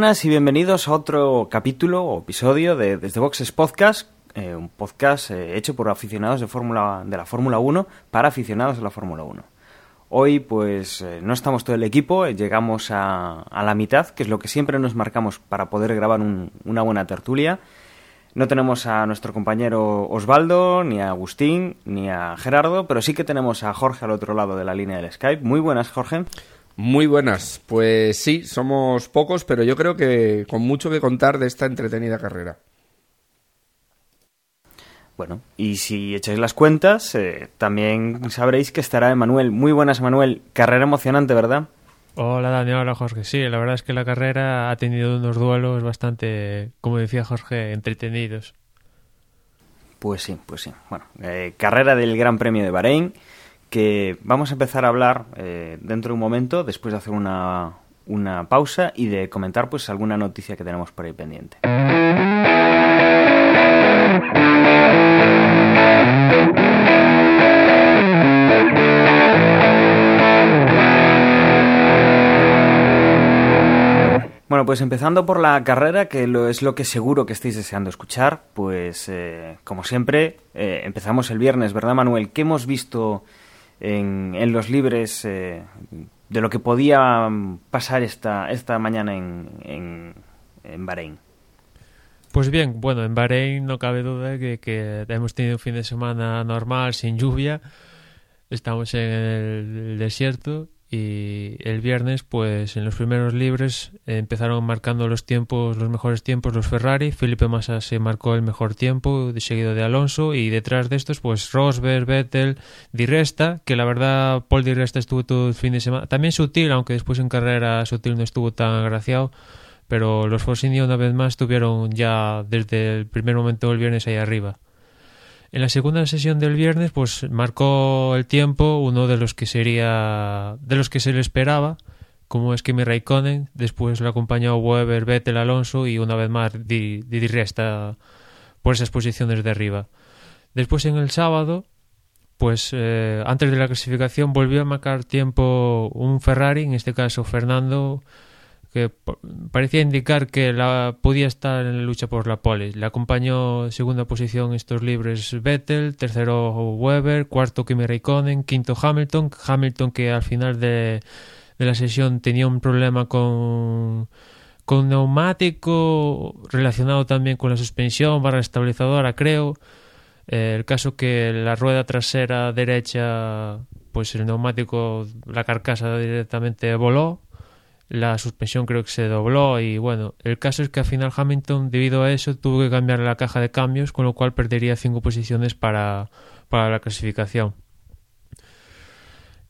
buenas y bienvenidos a otro capítulo o episodio de Desde Boxes Podcast, eh, un podcast eh, hecho por aficionados de, la Fórmula 1 para aficionados de la Fórmula 1. Hoy pues eh, no estamos todo el equipo, llegamos a, la mitad, que es lo que siempre nos marcamos para poder grabar un, una buena tertulia. No tenemos a nuestro compañero Osvaldo, ni a Agustín, ni a Gerardo, pero sí que tenemos a Jorge al otro lado de la línea del Skype. Muy buenas, Jorge. Muy buenas. Pues sí, somos pocos, pero yo creo que con mucho que contar de esta entretenida carrera. Bueno, y si echáis las cuentas, eh, también sabréis que estará Emanuel. Muy buenas, Emanuel. Carrera emocionante, ¿verdad? Hola, Daniel. Hola, Jorge. Sí, la verdad es que la carrera ha tenido unos duelos bastante, como decía Jorge, entretenidos. Pues sí, pues sí. Bueno, eh, carrera del Gran Premio de Bahrein que vamos a empezar a hablar eh, dentro de un momento, después de hacer una, una pausa y de comentar pues alguna noticia que tenemos por ahí pendiente. Bueno, pues empezando por la carrera, que es lo que seguro que estáis deseando escuchar, pues eh, como siempre, eh, empezamos el viernes, ¿verdad Manuel? ¿Qué hemos visto en, en los libres eh, de lo que podía pasar esta, esta mañana en, en, en, Bahrein. Pues bien, bueno, en Bahrein no cabe duda que, que hemos tenido un fin de semana normal, sin lluvia. Estamos en el desierto y el viernes pues en los primeros libres eh, empezaron marcando los tiempos los mejores tiempos los Ferrari. Felipe Massa se marcó el mejor tiempo seguido de Alonso y detrás de estos pues Rosberg Vettel Di Resta que la verdad Paul Di Resta estuvo todo el fin de semana. También sutil aunque después en carrera sutil no estuvo tan agraciado pero los Force una vez más estuvieron ya desde el primer momento del viernes ahí arriba en la segunda sesión del viernes, pues marcó el tiempo uno de los que sería de los que se le esperaba, como es Kimi Raikkonen, después lo acompañó Weber, Vettel, Alonso y una vez más Di, Di Resta por esas posiciones de arriba. Después en el sábado, pues eh, antes de la clasificación volvió a marcar tiempo un Ferrari, en este caso Fernando, que parecía indicar que la podía estar en la lucha por la pole. Le acompañó segunda posición estos libres Vettel, tercero Weber, cuarto Kimi Raikkonen, quinto Hamilton, Hamilton que al final de, de la sesión tenía un problema con con neumático relacionado también con la suspensión barra estabilizadora creo eh, el caso que la rueda trasera derecha pues el neumático la carcasa directamente voló la suspensión creo que se dobló y bueno, el caso es que al final Hamilton debido a eso tuvo que cambiar la caja de cambios, con lo cual perdería cinco posiciones para, para la clasificación.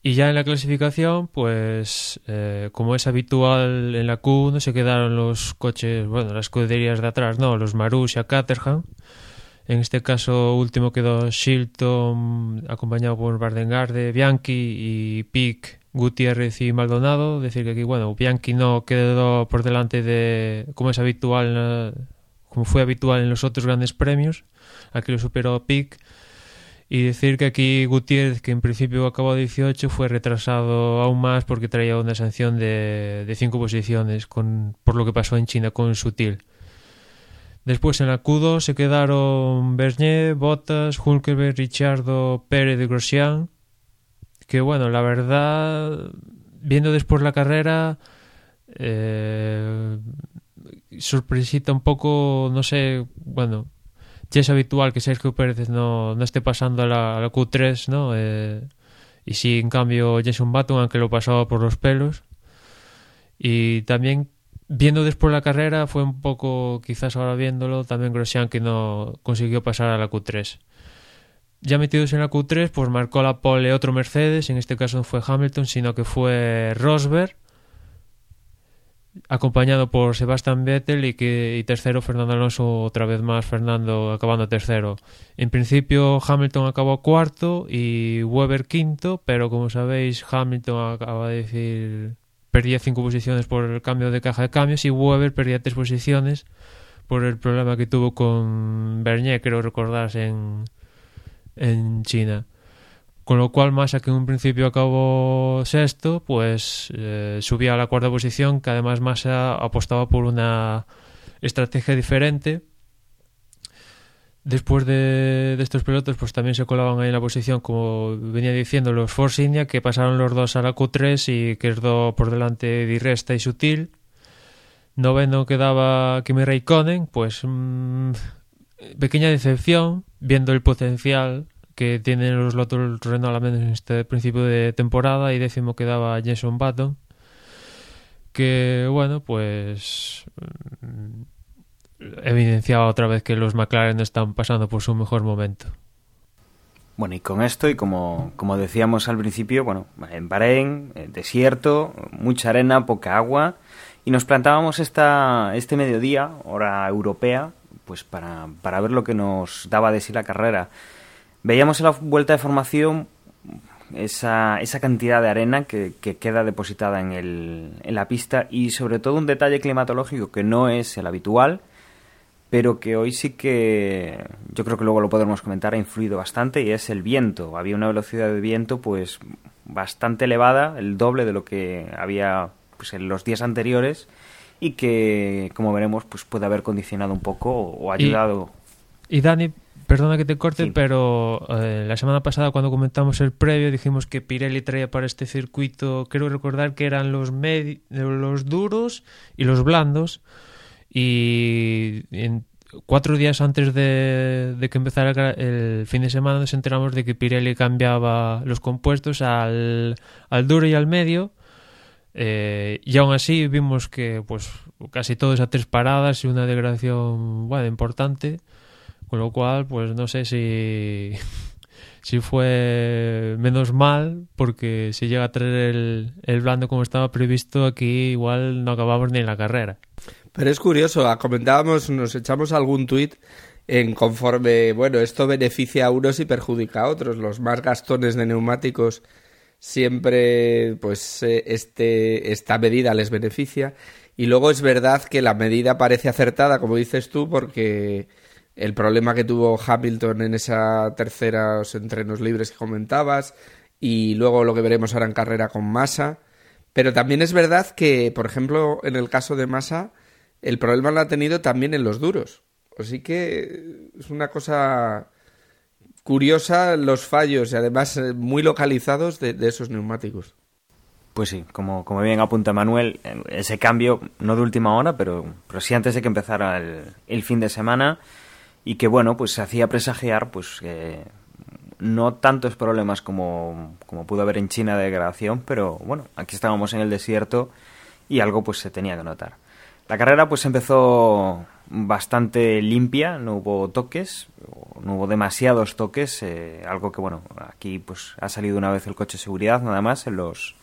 Y ya en la clasificación, pues eh, como es habitual en la Q1 se quedaron los coches, bueno, las escuderías de atrás, no, los Marussia, Caterham. En este caso último quedó Shilton acompañado por Bardengarde, Bianchi y Pick Gutiérrez y Maldonado. Decir que aquí, bueno, Bianchi no quedó por delante de, como es habitual, como fue habitual en los otros grandes premios. Aquí lo superó Pic. Y decir que aquí Gutiérrez, que en principio acabó 18, fue retrasado aún más porque traía una sanción de, de cinco posiciones con, por lo que pasó en China con Sutil. Después en la Q2 se quedaron Bernier, Bottas, Hulkenberg, Richardo, Pérez de Grosjean que bueno, la verdad, viendo después la carrera, eh, sorpresita un poco, no sé, bueno, ya es habitual que Sergio Pérez no, no esté pasando a la, a la Q3, ¿no? Eh, y sí, en cambio, Jason Button, aunque lo pasaba por los pelos. Y también, viendo después la carrera, fue un poco, quizás ahora viéndolo, también Grosjean que no consiguió pasar a la Q3. Ya metidos en la Q3, pues marcó la pole otro Mercedes, en este caso no fue Hamilton, sino que fue Rosberg. acompañado por Sebastian Vettel y, que, y tercero Fernando Alonso otra vez más, Fernando acabando tercero. En principio Hamilton acabó cuarto y Weber quinto, pero como sabéis Hamilton acaba de decir perdía cinco posiciones por el cambio de caja de cambios y Weber perdía tres posiciones por el problema que tuvo con Bernier, creo recordar, en, en China. Con lo cual Massa, que en un principio acabó sexto, pues eh, subía a la cuarta posición, que además Massa apostaba por una estrategia diferente. Después de, estos pilotos, pues también se colaban ahí en la posición, como venía diciendo, los Force India, que pasaron los dos a la Q3 y quedó por delante Di Resta y Sutil. Noveno quedaba Kimi Raikkonen, pues mmm, pequeña decepción, viendo el potencial que tienen los Lotus Renault al menos en este principio de temporada y décimo quedaba Jason Button que bueno pues mm, evidenciaba otra vez que los McLaren están pasando por su mejor momento. Bueno, y con esto, y como, como decíamos al principio, bueno, en Bahrein, desierto, mucha arena, poca agua, y nos plantábamos esta, este mediodía, hora europea, pues para, para ver lo que nos daba de sí la carrera. Veíamos en la vuelta de formación esa, esa cantidad de arena que, que queda depositada en, el, en la pista y sobre todo un detalle climatológico que no es el habitual, pero que hoy sí que yo creo que luego lo podremos comentar ha influido bastante y es el viento. Había una velocidad de viento pues bastante elevada, el doble de lo que había pues, en los días anteriores y que como veremos pues puede haber condicionado un poco o ayudado. Y, y Dani, Perdona que te corte, sí. pero eh, la semana pasada cuando comentamos el previo dijimos que Pirelli traía para este circuito, creo recordar que eran los, los duros y los blandos. Y en cuatro días antes de, de, que empezara el fin de semana nos enteramos de que Pirelli cambiaba los compuestos al, al duro y al medio. Eh, y aún así vimos que pues casi todos a tres paradas y una degradación bueno, importante. Con lo cual, pues no sé si, si fue menos mal, porque si llega a traer el, el blando como estaba previsto, aquí igual no acabamos ni la carrera. Pero es curioso, comentábamos, nos echamos algún tuit en conforme, bueno, esto beneficia a unos y perjudica a otros. Los más gastones de neumáticos siempre, pues, este, esta medida les beneficia. Y luego es verdad que la medida parece acertada, como dices tú, porque el problema que tuvo Hamilton en esa tercera entrenos libres que comentabas y luego lo que veremos ahora en carrera con Massa. Pero también es verdad que, por ejemplo, en el caso de Massa, el problema lo ha tenido también en los duros. Así que es una cosa curiosa los fallos y además eh, muy localizados de, esos neumáticos. Pues sí, como, como bien apunta Manuel, ese cambio, no de última hora, pero, pero sí antes de que empezara el, fin de semana, y que bueno, pues se hacía presagiar pues eh, no tantos problemas como, como pudo haber en China de degradación, pero bueno, aquí estábamos en el desierto y algo pues se tenía que notar. La carrera pues empezó bastante limpia, no hubo toques, no hubo demasiados toques, eh, algo que bueno, aquí pues ha salido una vez el coche de seguridad nada más en los,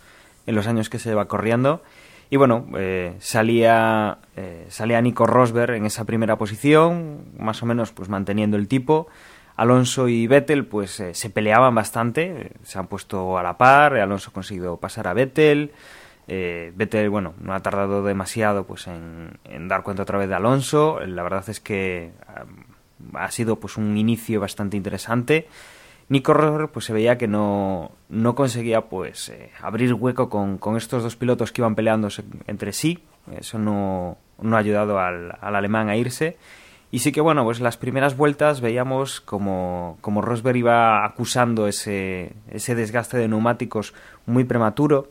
en los años que se va corriendo y bueno, eh, salía, eh, salía Nico Rosberg en esa primera posición, más o menos pues manteniendo el tipo. Alonso y Vettel pues se peleaban bastante, se han puesto a la par, Alonso ha conseguido pasar a Vettel. Eh, Vettel, bueno, no ha tardado demasiado pues en, dar cuenta otra vez de Alonso. La verdad es que ha sido pues un inicio bastante interesante. Nico Rosberg pues se veía que no, no conseguía pues eh, abrir hueco con, con, estos dos pilotos que iban peleándose entre sí. Eso no, no ha ayudado al, al, alemán a irse. Y sí que bueno, pues las primeras vueltas veíamos como, como Rosberg iba acusando ese, ese desgaste de neumáticos muy prematuro.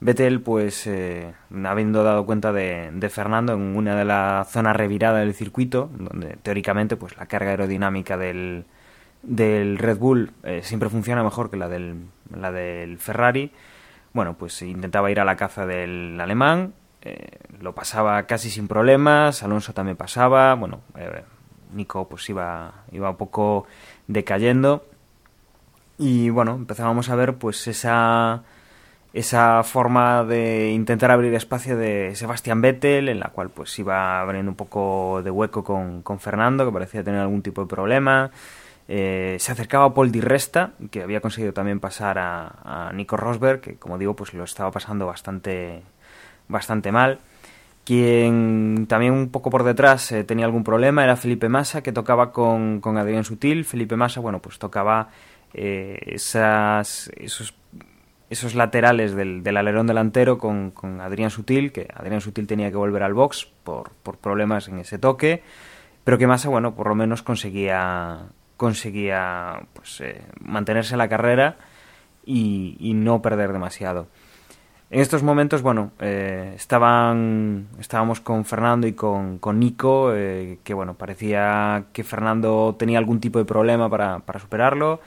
Vettel, pues, eh, habiendo dado cuenta de, de, Fernando en una de las zonas revirada del circuito, donde teóricamente, pues, la carga aerodinámica del, del Red Bull eh, siempre funciona mejor que la del, la del Ferrari. Bueno, pues intentaba ir a la caza del alemán, eh, lo pasaba casi sin problemas, Alonso también pasaba, bueno, eh, Nico pues iba, iba un poco decayendo y bueno, empezábamos a ver pues esa esa forma de intentar abrir espacio de Sebastián Vettel, en la cual pues iba abriendo un poco de hueco con, con Fernando, que parecía tener algún tipo de problema. Eh, se acercaba a Paul Di Resta, que había conseguido también pasar a, a, Nico Rosberg, que como digo, pues lo estaba pasando bastante, bastante mal. Quien también un poco por detrás eh, tenía algún problema era Felipe Massa, que tocaba con, con Adrián Sutil. Felipe Massa, bueno, pues tocaba eh, esas, esos esos laterales del, del alerón delantero con, con, Adrián Sutil, que Adrián Sutil tenía que volver al box por, por problemas en ese toque, pero que Massa, bueno, por lo menos conseguía, conseguía pues, eh, mantenerse en la carrera y, y, no perder demasiado. En estos momentos, bueno, eh, estaban, estábamos con Fernando y con, con Nico, eh, que bueno, parecía que Fernando tenía algún tipo de problema para, para superarlo.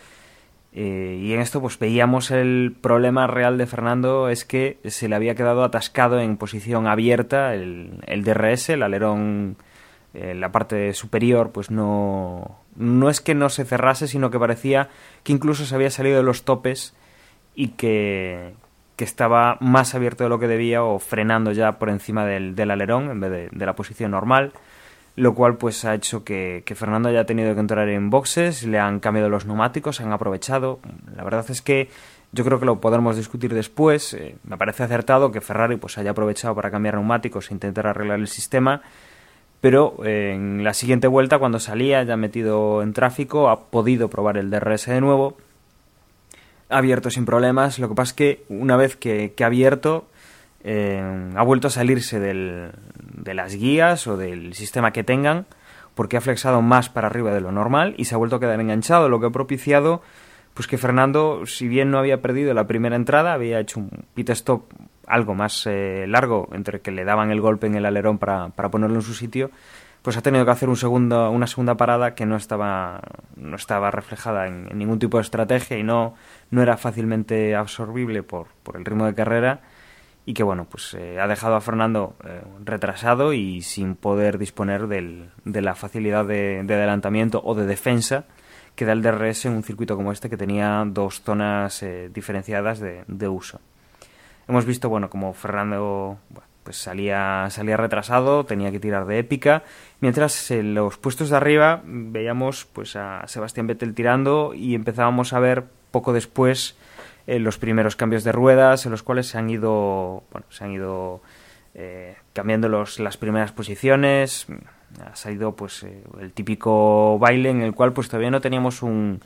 Eh, y en esto pues veíamos el problema real de Fernando es que se le había quedado atascado en posición abierta el, el DRS, el alerón, eh, la parte superior pues no, no es que no se cerrase, sino que parecía que incluso se había salido de los topes y que, que estaba más abierto de lo que debía o frenando ya por encima del, del alerón en vez de, de la posición normal lo cual pues ha hecho que, Fernando haya tenido que entrar en boxes, le han cambiado los neumáticos, han aprovechado. La verdad es que yo creo que lo podremos discutir después. Eh, me parece acertado que Ferrari pues haya aprovechado para cambiar neumáticos e intentar arreglar el sistema, pero eh, en la siguiente vuelta cuando salía ya metido en tráfico ha podido probar el DRS de nuevo, ha abierto sin problemas. Lo que pasa es que una vez que ha abierto eh, ha vuelto a salirse del, de las guías o del sistema que tengan porque ha flexado más para arriba de lo normal y se ha vuelto a quedar enganchado, lo que ha propiciado pues que Fernando, si bien no había perdido la primera entrada, había hecho un pit stop algo más eh, largo entre que le daban el golpe en el alerón para, para ponerlo en su sitio, pues ha tenido que hacer un segundo, una segunda parada que no estaba, no estaba reflejada en, ningún tipo de estrategia y no, no era fácilmente absorbible por, por el ritmo de carrera y que bueno pues eh, ha dejado a Fernando eh, retrasado y sin poder disponer del, de la facilidad de, de, adelantamiento o de defensa que da el DRS en un circuito como este que tenía dos zonas eh, diferenciadas de, de, uso. Hemos visto bueno como Fernando pues salía salía retrasado, tenía que tirar de épica, mientras en los puestos de arriba veíamos pues a Sebastián Vettel tirando y empezábamos a ver poco después los primeros cambios de ruedas, en los cuales se han ido, bueno, se han ido eh, cambiando los, las primeras posiciones. Ha salido pues eh, el típico baile en el cual pues todavía no teníamos un,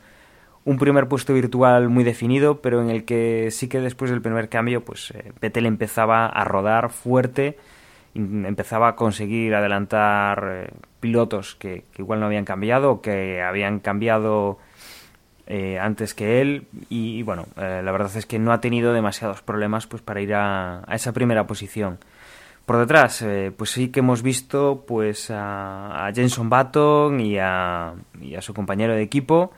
un primer puesto virtual muy definido, pero en el que sí que después del primer cambio, pues eh, empezaba a rodar fuerte, empezaba a conseguir adelantar eh, pilotos que, que, igual no habían cambiado, que habían cambiado eh, antes que él y, bueno, eh, la verdad es que no ha tenido demasiados problemas pues para ir a, esa primera posición. Por detrás, eh, pues sí que hemos visto pues a, a Jenson Button y a, su compañero de equipo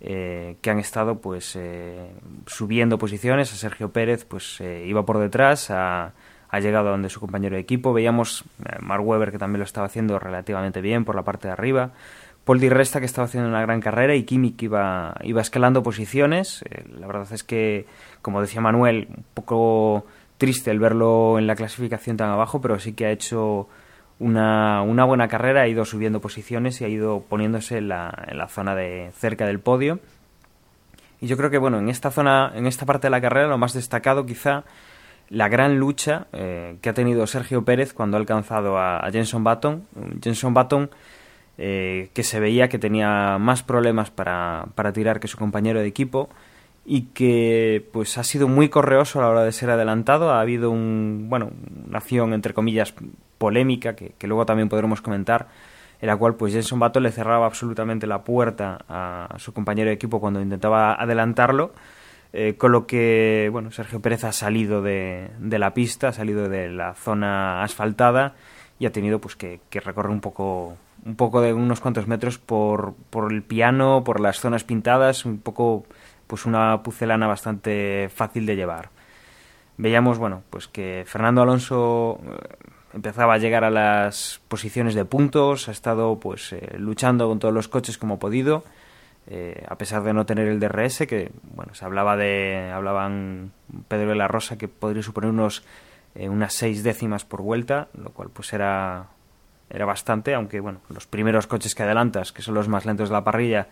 eh, que han estado pues subiendo posiciones. A Sergio Pérez pues iba por detrás, ha, llegado donde su compañero de equipo. Veíamos a Mark Webber que también lo estaba haciendo relativamente bien por la parte de arriba. Paul Di Resta que estaba haciendo una gran carrera y Kimi que iba, iba escalando posiciones. Eh, la verdad es que, como decía Manuel, un poco triste el verlo en la clasificación tan abajo, pero sí que ha hecho una, una buena carrera, ha ido subiendo posiciones y ha ido poniéndose en la, en la zona de cerca del podio. Y yo creo que bueno, en esta zona, en esta parte de la carrera, lo más destacado quizá la gran lucha eh, que ha tenido Sergio Pérez cuando ha alcanzado a, a Jenson Button. Jenson Button eh, que se veía que tenía más problemas para, para tirar que su compañero de equipo y que pues ha sido muy correoso a la hora de ser adelantado. Ha habido un, bueno, una acción entre comillas polémica que, que luego también podremos comentar en la cual pues Jenson Button le cerraba absolutamente la puerta a, su compañero de equipo cuando intentaba adelantarlo. Eh, con lo que bueno Sergio Pérez ha salido de, de, la pista, ha salido de la zona asfaltada y ha tenido pues que, que recorrer un poco un poco de unos cuantos metros por, por el piano, por las zonas pintadas, un poco pues una pucelana bastante fácil de llevar. Veíamos, bueno, pues que Fernando Alonso eh, empezaba a llegar a las posiciones de puntos, ha estado pues eh, luchando con todos los coches como podido. eh, a pesar de no tener el DRS, que bueno, se hablaba de, hablaban Pedro de la Rosa que podría suponer unos eh, unas seis décimas por vuelta, lo cual pues era era bastante, aunque bueno, los primeros coches que adelantas, que son los más lentos de la parrilla,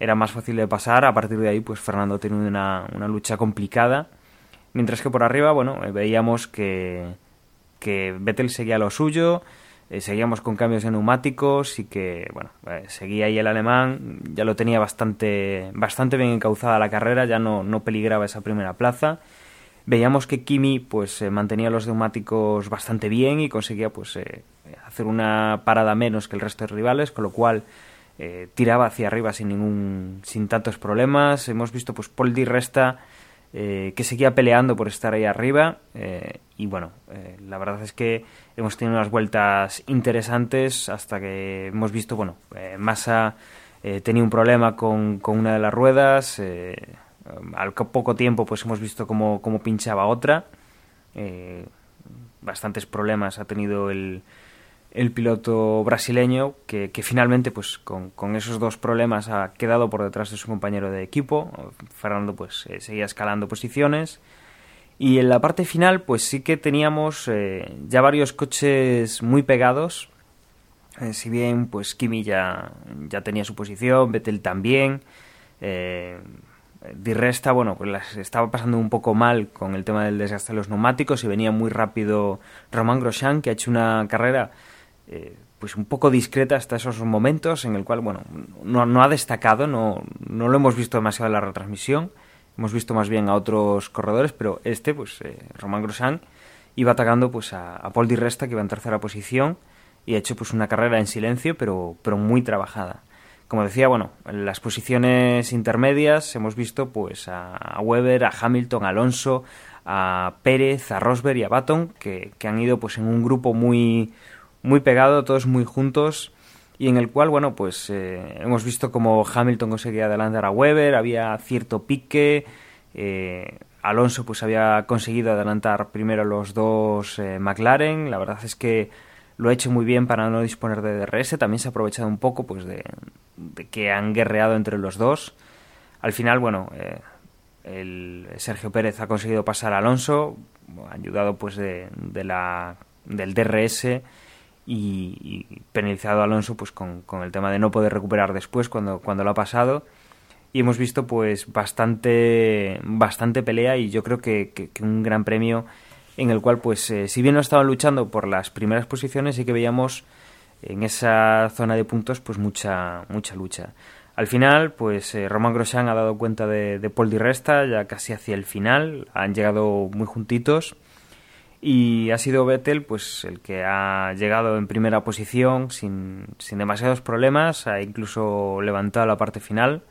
era más fácil de pasar. A partir de ahí, pues Fernando tiene una, una lucha complicada. Mientras que por arriba, bueno, veíamos que, que Vettel seguía lo suyo, eh, seguíamos con cambios de neumáticos y que, bueno, eh, seguía ahí el alemán, ya lo tenía bastante, bastante bien encauzada la carrera, ya no, no peligraba esa primera plaza. Veíamos que Kimi pues eh, mantenía los neumáticos bastante bien y conseguía pues hacer una parada menos que el resto de rivales, con lo cual tiraba hacia arriba sin ningún sin tantos problemas. Hemos visto pues Paul Di Resta eh, que seguía peleando por estar ahí arriba. Eh, y bueno, eh, la verdad es que hemos tenido unas vueltas interesantes hasta que hemos visto, bueno, Massa tenía un problema con, con, una de las ruedas. al poco tiempo, pues hemos visto cómo, cómo pinchaba otra. bastantes problemas ha tenido el, el piloto brasileño que, finalmente pues con, esos dos problemas ha quedado por detrás de su compañero de equipo. Fernando pues eh, seguía escalando posiciones. Y en la parte final pues sí que teníamos eh, ya varios coches muy pegados. Eh, si bien pues Kimi ya, ya tenía su posición Vettel también. Di Resta, bueno, pues estaba pasando un poco mal con el tema del desgaste de los neumáticos y venía muy rápido Román Grosjean, que ha hecho una carrera eh, pues un poco discreta hasta esos momentos en el cual, bueno, no, no ha destacado, no, no, lo hemos visto demasiado en la retransmisión, hemos visto más bien a otros corredores, pero este, pues eh, Román iba atacando pues a, Paul Di Resta, que iba en tercera posición, y ha hecho pues una carrera en silencio, pero, pero muy trabajada. Como decía, bueno, en las posiciones intermedias hemos visto pues a Weber, a Hamilton, a Alonso, a Pérez, a Rosberg y a Baton, que, que han ido pues en un grupo muy muy pegado, todos muy juntos y en el cual, bueno, pues eh, hemos visto como Hamilton conseguía adelantar a Weber, había cierto pique, eh, Alonso pues había conseguido adelantar primero los dos eh, McLaren, la verdad es que lo ha hecho muy bien para no disponer de DRS, también se ha aprovechado un poco pues de, que han guerreado entre los dos. Al final, bueno, el Sergio Pérez ha conseguido pasar a Alonso, ayudado pues de, de la, del DRS y, penalizado a Alonso pues con, con, el tema de no poder recuperar después cuando, cuando lo ha pasado. Y hemos visto pues bastante bastante pelea y yo creo que, un gran premio en el cual pues eh, si bien no estaban luchando por las primeras posiciones sí que veíamos en esa zona de puntos pues mucha mucha lucha. Al final pues eh, Roman Grosjean ha dado cuenta de, de Paul Di Resta ya casi hacia el final han llegado muy juntitos y ha sido Vettel pues el que ha llegado en primera posición sin, sin demasiados problemas, ha incluso levantado la parte final,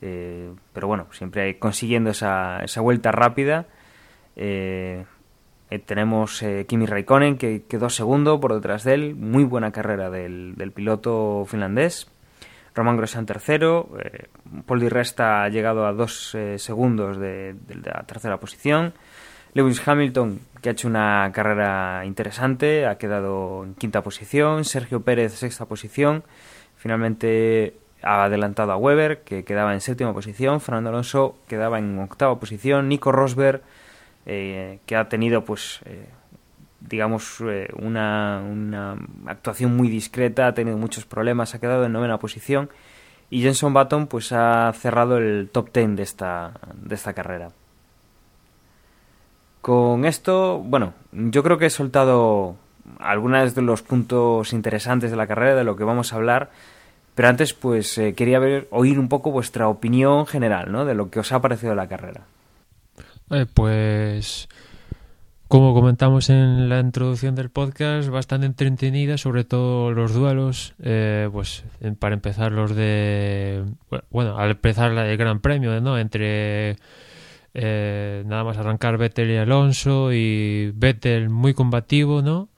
eh, pero bueno, siempre consiguiendo esa, esa vuelta rápida. Eh, eh, tenemos Kimi Raikkonen que quedó segundo por detrás de él, muy buena carrera del, del piloto finlandés. Roman Grosjean tercero, Paul Di Resta ha llegado a dos segundos de, de la tercera posición. Lewis Hamilton, que ha hecho una carrera interesante, ha quedado en quinta posición. Sergio Pérez, sexta posición. Finalmente ha adelantado a Weber, que quedaba en séptima posición. Fernando Alonso quedaba en octava posición. Nico Rosberg, eh, que ha tenido, pues, eh, digamos, eh, una, una, actuación muy discreta, ha tenido muchos problemas, ha quedado en novena posición. Y Jenson Button, pues, ha cerrado el top ten de esta, de esta carrera. Con esto, bueno, yo creo que he soltado algunos de los puntos interesantes de la carrera, de lo que vamos a hablar, pero antes pues eh, quería ver, oír un poco vuestra opinión general, ¿no? De lo que os ha parecido la carrera. Eh, pues como comentamos en la introducción del podcast, bastante entretenida, sobre todo los duelos, eh, pues para empezar los de, bueno, al empezar el Gran Premio, ¿no? Entre eh, nada más arrancar Vettel y Alonso y Vettel muy combativo, ¿no?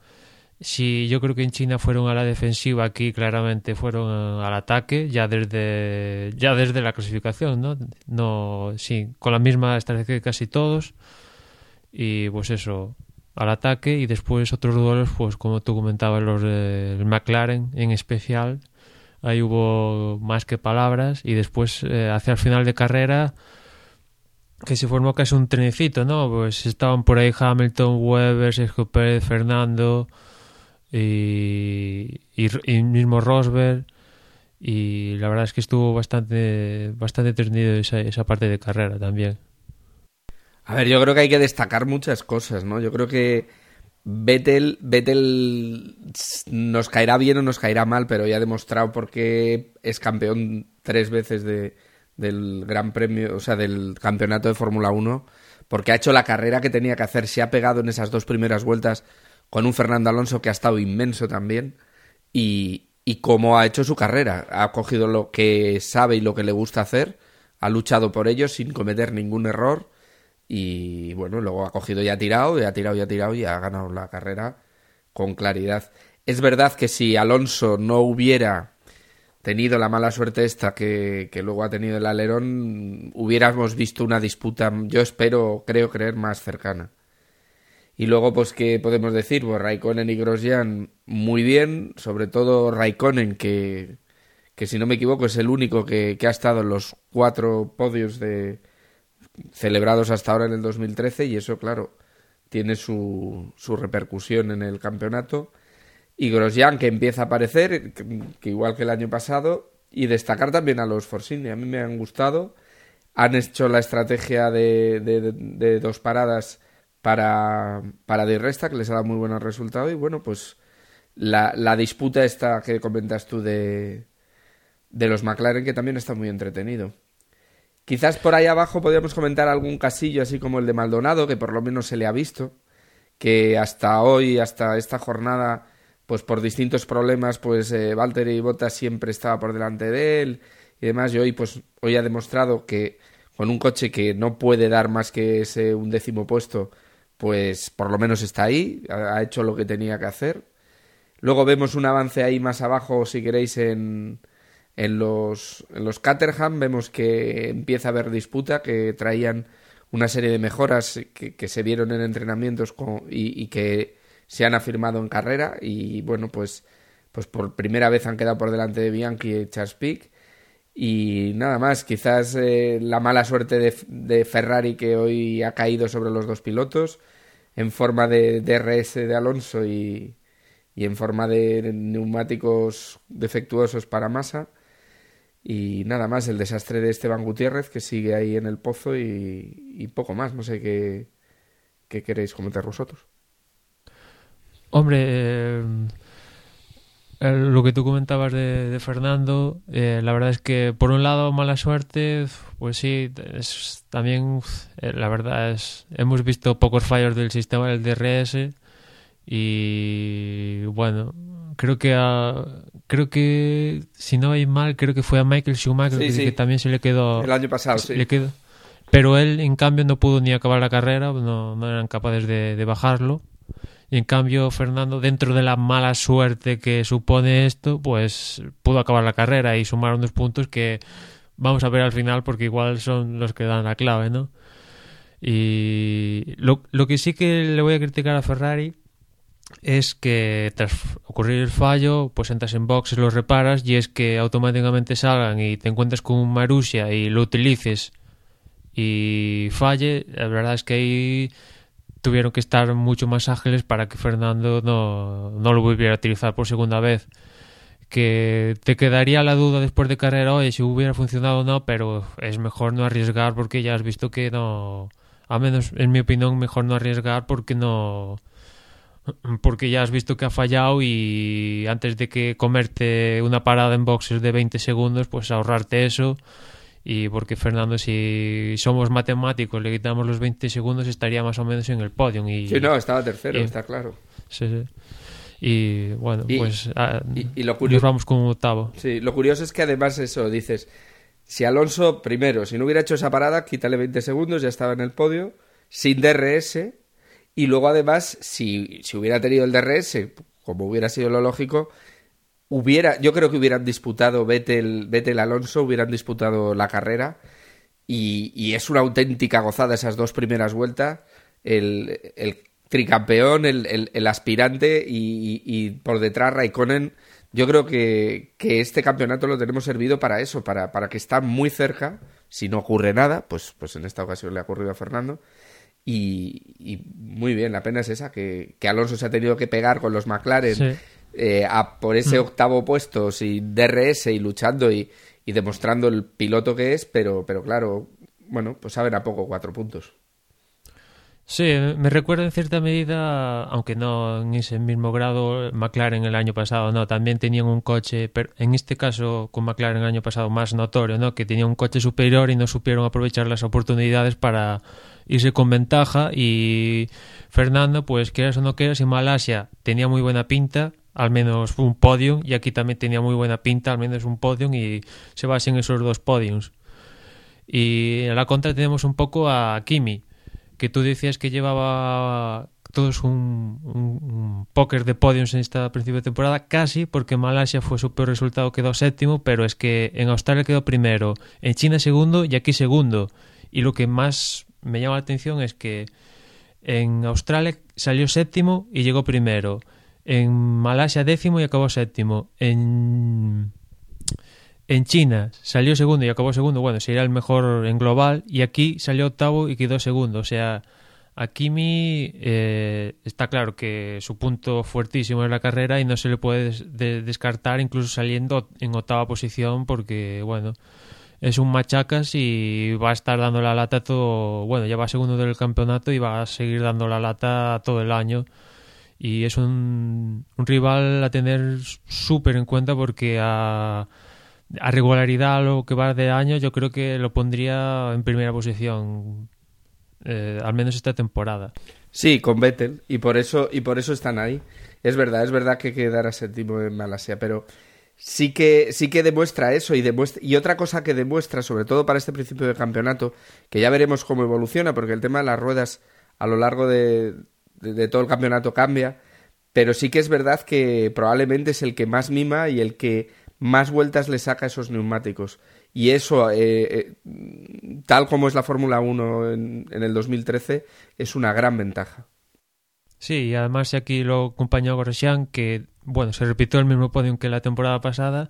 Si yo creo que en China fueron a la defensiva, aquí claramente fueron al ataque, ya desde ya desde la clasificación, ¿no? No, sí, con la misma estrategia que casi todos. Y pues eso, al ataque y después otros duelos, pues como tú comentabas, los del McLaren en especial, ahí hubo más que palabras y después eh, hacia el final de carrera que se formó casi un trenecito, ¿no? Pues estaban por ahí Hamilton, Weber, Sergio Pérez, Fernando y, y, mismo Rosberg y la verdad es que estuvo bastante bastante entretenido esa, esa parte de carrera también. A ver, yo creo que hay que destacar muchas cosas, ¿no? Yo creo que Vettel, Vettel nos caerá bien o nos caerá mal, pero ya ha demostrado por qué es campeón tres veces de, del Gran Premio, o sea, del campeonato de Fórmula 1, porque ha hecho la carrera que tenía que hacer, se ha pegado en esas dos primeras vueltas con un Fernando Alonso que ha estado inmenso también, y, y cómo ha hecho su carrera. Ha cogido lo que sabe y lo que le gusta hacer, ha luchado por ello sin cometer ningún error y bueno, luego ha cogido y ha tirado, y ha tirado y ha tirado y ha ganado la carrera con claridad. Es verdad que si Alonso no hubiera tenido la mala suerte esta que, luego ha tenido el alerón, hubiéramos visto una disputa, yo espero, creo creer, más cercana. Y luego, pues, ¿qué podemos decir? Pues Raikkonen y Grosjean muy bien, sobre todo Raikkonen, que, que si no me equivoco es el único que, que ha estado en los cuatro podios de, celebrados hasta ahora en el 2013 y eso, claro, tiene su, su repercusión en el campeonato. Y Grosjean, que empieza a aparecer, que, igual que el año pasado, y destacar también a los Forcini. A mí me han gustado. Han hecho la estrategia de, de, dos paradas para, para de resta, que les ha dado muy buen resultado. Y bueno, pues la, la disputa esta que comentas tú de, de los McLaren, que también está muy entretenido. Quizás por ahí abajo podríamos comentar algún casillo así como el de Maldonado, que por lo menos se le ha visto, que hasta hoy, hasta esta jornada, pues por distintos problemas, pues eh, Valtteri Bottas siempre estaba por delante de él y demás, y hoy pues hoy ha demostrado que con un coche que no puede dar más que ese un décimo puesto, pues por lo menos está ahí, ha hecho lo que tenía que hacer. Luego vemos un avance ahí más abajo, si queréis, en, en los, en los Caterham vemos que empieza a haber disputa, que traían una serie de mejoras que, se vieron en entrenamientos y, que se han afirmado en carrera y bueno, pues, pues por primera vez han quedado por delante de Bianchi y Charles Pic y nada más, quizás eh, la mala suerte de, de, Ferrari que hoy ha caído sobre los dos pilotos en forma de DRS de Alonso y, y en forma de neumáticos defectuosos para Massa y nada más, el desastre de Esteban Gutiérrez, que sigue ahí en el pozo y, poco más. No sé qué, qué queréis comentar vosotros. Hombre, eh, lo que tú comentabas de, Fernando, eh, la verdad es que por un lado mala suerte, pues sí, es, también eh, la verdad es hemos visto pocos fallos del sistema del DRS y bueno, creo que a, creo que si no hay mal, creo que fue a Michael Schumacher que, también se le quedó el año pasado, sí. Le quedó, pero él en cambio no pudo ni acabar la carrera, no, no eran capaces de, bajarlo. Y en cambio Fernando, dentro de la mala suerte que supone esto, pues pudo acabar la carrera y sumar unos puntos que vamos a ver al final porque igual son los que dan la clave, ¿no? Y lo, lo que sí que le voy a criticar a Ferrari es que tras ocurrir el fallo, pues entras en boxes, lo reparas y es que automáticamente salgan y te encuentres con un Marussia y lo utilices y falle, la verdad es que ahí tuvieron que estar mucho más ágiles para que Fernando no, no lo volviera a utilizar por segunda vez. Que te quedaría la duda después de carrera, oye, si hubiera funcionado o no, pero es mejor no arriesgar porque ya has visto que no, a menos en mi opinión, mejor no arriesgar porque no porque ya has visto que ha fallado y antes de que comerte una parada en boxes de 20 segundos, pues ahorrarte eso. Y porque Fernando, si somos matemáticos, le quitamos los 20 segundos, estaría más o menos en el podio. Y, sí, no, estaba tercero, está claro. Sí, sí. Y bueno, pues ah, y, lo curioso, nos vamos con un octavo. Sí, lo curioso es que además eso, dices, si Alonso, primero, si no hubiera hecho esa parada, quítale 20 segundos, ya estaba en el podio, sin DRS, y luego, además, si, si hubiera tenido el DRS, como hubiera sido lo lógico, hubiera, yo creo que hubieran disputado Vettel, Vettel Alonso, hubieran disputado la carrera. Y, y, es una auténtica gozada esas dos primeras vueltas. El, el tricampeón, el, el, aspirante y, por detrás Raikkonen. Yo creo que, que, este campeonato lo tenemos servido para eso, para, para que está muy cerca. Si no ocurre nada, pues, pues en esta ocasión le ha ocurrido a Fernando. Y, muy bien, la pena es esa, que, que, Alonso se ha tenido que pegar con los McLaren eh, a por ese mm. octavo puesto sin DRS y luchando y, y demostrando el piloto que es, pero, pero claro, bueno, pues saben a poco cuatro puntos. Sí, me recuerda en cierta medida, aunque no en ese mismo grado, McLaren el año pasado, no, también tenían un coche, pero en este caso con McLaren el año pasado más notorio, ¿no? Que tenía un coche superior y no supieron aprovechar las oportunidades para irse con ventaja y Fernando, pues quieras o no quieras, en Malasia tenía muy buena pinta, al menos un podium, y aquí también tenía muy buena pinta, al menos un podium, y se basa en esos dos podiums. Y en la contra tenemos un poco a Kimi, que tú decías que llevaba todos un, un, póker de podiums en esta principio de temporada, casi porque Malasia fue su peor resultado, quedó séptimo, pero es que en Australia quedó primero, en China segundo y aquí segundo. Y lo que más me llama la atención es que en Australia salió séptimo y llegó primero. En Malasia décimo y acabó séptimo. En en China salió segundo y acabó segundo, bueno, sería el mejor en global, y aquí salió octavo y quedó segundo. O sea, a Kimi eh, está claro que su punto fuertísimo es la carrera y no se le puede descartar incluso saliendo en octava posición porque, bueno, es un machacas y va a estar dando la lata todo, bueno, ya va segundo del campeonato y va a seguir dando la lata todo el año. Y es un, un rival a tener súper en cuenta porque a a regularidad lo que va de año, yo creo que lo pondría en primera posición, eh, al menos esta temporada. Sí, con Vettel, y por eso, y por eso están ahí. Es verdad, es verdad que quedará séptimo en Malasia, pero sí que, sí que demuestra eso y, demuestra, y otra cosa que demuestra, sobre todo para este principio de campeonato, que ya veremos cómo evoluciona, porque el tema de las ruedas a lo largo de, de todo el campeonato cambia, pero sí que es verdad que probablemente es el que más mima y el que más vueltas le saca a esos neumáticos. Y eso, eh, eh, tal como es la Fórmula 1 en, el 2013, es una gran ventaja. Sí, y además aquí lo acompañó Grosjean, que, bueno, se repitió el mismo podio que la temporada pasada.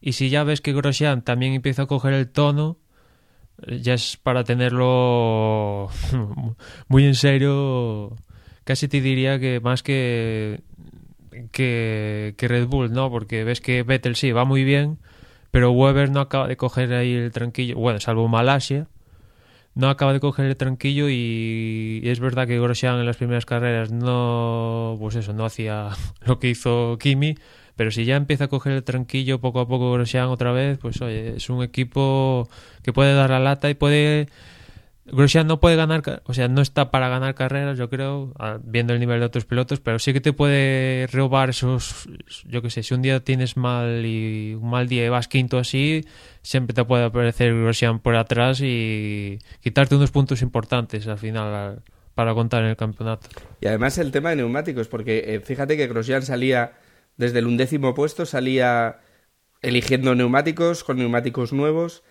Y si ya ves que Grosjean también empieza a coger el tono, ya es para tenerlo muy en serio. Casi te diría que más que que, Red Bull, ¿no? Porque ves que Vettel sí va muy bien, pero Weber no acaba de coger ahí el tranquillo, bueno, salvo Malasia, no acaba de coger el tranquillo y, es verdad que Grosjean en las primeras carreras no, pues eso, no hacía lo que hizo Kimi, pero si ya empieza a coger el tranquillo poco a poco Grosjean otra vez, pues oye, es un equipo que puede dar la lata y puede Grosjean no puede ganar, o sea, no está para ganar carreras, yo creo, viendo el nivel de otros pilotos, pero sí que te puede robar esos, yo qué sé, si un día tienes mal y un mal día y vas quinto así, siempre te puede aparecer Grosjean por atrás y quitarte unos puntos importantes al final para contar en el campeonato. Y además el tema de neumáticos, porque eh, fíjate que Grosjean salía desde el undécimo puesto, salía eligiendo neumáticos con neumáticos nuevos,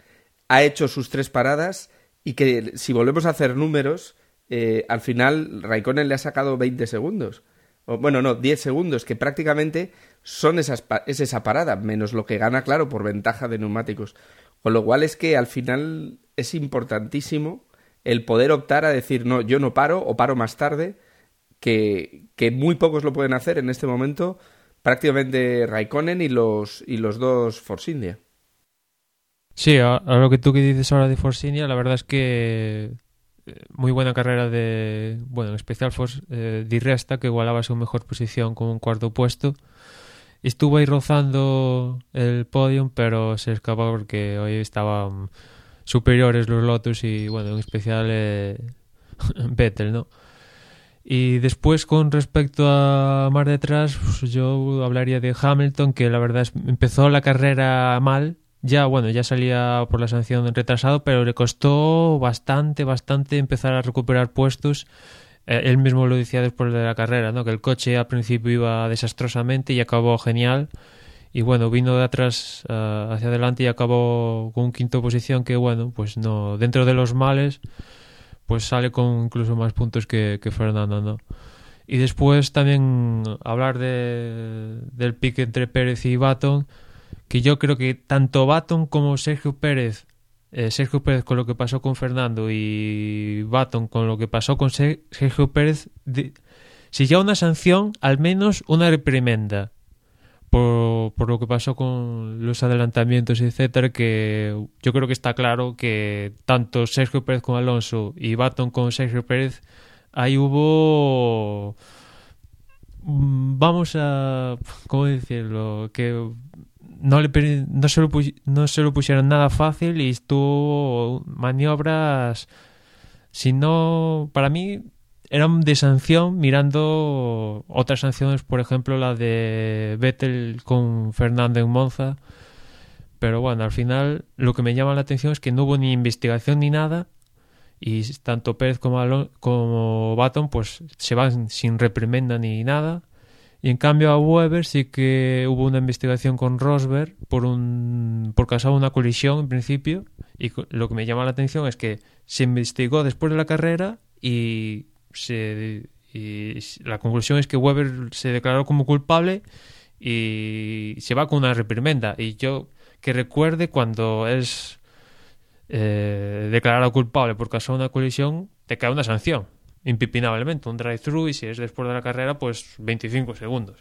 ha hecho sus tres paradas y que si volvemos a hacer números, eh, al final Raikkonen le ha sacado 20 segundos. O, bueno, no, 10 segundos, que prácticamente son esas, es esa parada, menos lo que gana, claro, por ventaja de neumáticos. Con lo cual es que al final es importantísimo el poder optar a decir, no, yo no paro o paro más tarde, que, que muy pocos lo pueden hacer en este momento, prácticamente Raikkonen y los, y los dos Force India. Sí, a, lo que tú que dices ahora de Force India, la verdad es que eh, muy buena carrera de, bueno, en especial Force eh, Di Resta, que igualaba su mejor posición con un cuarto puesto. Estuvo ahí rozando el podium, pero se escapó porque hoy estaban superiores los Lotus y, bueno, en especial eh, Vettel, ¿no? Y después, con respecto a más detrás, pues yo hablaría de Hamilton, que la verdad es, empezó la carrera mal, ya, bueno, ya salía por la sanción retrasado, pero le costó bastante, bastante empezar a recuperar puestos. Eh, él mismo lo decía después de la carrera, ¿no? Que el coche al principio iba desastrosamente y acabó genial. Y bueno, vino de atrás uh, hacia adelante y acabó con un quinto posición que, bueno, pues no, dentro de los males, pues sale con incluso más puntos que, Fernando. Y después también hablar de, del pique entre Pérez y Baton, que yo creo que tanto Baton como Sergio Pérez, eh, Sergio Pérez con lo que pasó con Fernando y Baton con lo que pasó con Sergio Pérez, si ya una sanción, al menos una reprimenda. Por, por, lo que pasó con los adelantamientos, etcétera, que yo creo que está claro que tanto Sergio Pérez con Alonso y Baton con Sergio Pérez ahí hubo mm, vamos a cómo decirlo que no le no se lo, no se lo pusieron nada fácil y estuvo maniobras si no para mí eran de sanción mirando otras sanciones por ejemplo la de Vettel con Fernando en Monza. Pero bueno al final lo que me llama la atención es que no hubo ni investigación ni nada y tanto Pérez como, como Baton pues se van sin reprimenda ni nada y en cambio a Weber sí que hubo una investigación con Rosberg por un por causar una colisión en principio. Y lo que me llama la atención es que se investigó después de la carrera y se y la conclusión es que Weber se declaró como culpable y se va con una reprimenda. Y yo que recuerde cuando es eh, declarado culpable por causar una colisión, te cae una sanción, impipinablemente, un drive-thru y si es después de la carrera, pues 25 segundos.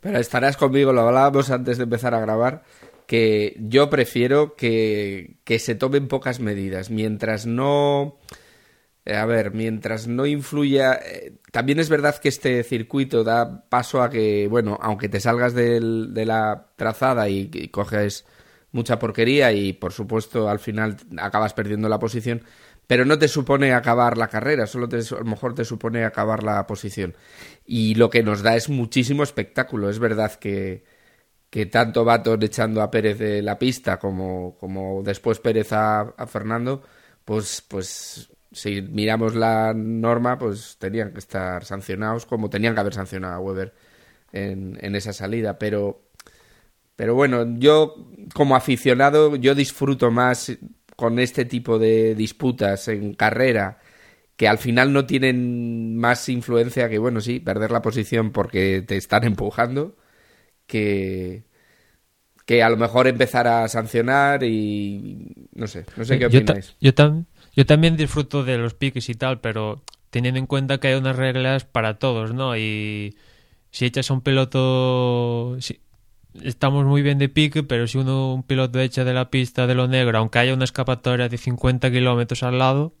Pero estarás conmigo, lo hablábamos antes de empezar a grabar, que yo prefiero que, que se tomen pocas medidas, mientras no... Eh, a ver, mientras no influya... Eh, también es verdad que este circuito da paso a que, bueno, aunque te salgas de la trazada y coges mucha porquería y por supuesto al final acabas perdiendo la posición, pero no te supone acabar la carrera, solo te, a lo mejor te supone acabar la posición. Y lo que nos da es muchísimo espectáculo. Es verdad que, que tanto Baton echando a Pérez de la pista como, como después Pérez a, a Fernando, pues, pues si miramos la norma, pues tenían que estar sancionados como tenían que haber sancionado a Weber en, en esa salida. Pero pero bueno, yo como aficionado, yo disfruto más con este tipo de disputas en carrera que al final no tienen más influencia que, bueno, sí, perder la posición porque te están empujando, que, que a lo mejor empezar a sancionar y no sé, no sé qué opináis. Yo, yo también disfruto de los piques y tal, pero teniendo en cuenta que hay unas reglas para todos, ¿no? Y si echas a un piloto estamos muy bien de pique, pero si uno, un piloto echa de la pista de lo negro, aunque haya una escapatoria de 50 kilómetros al lado,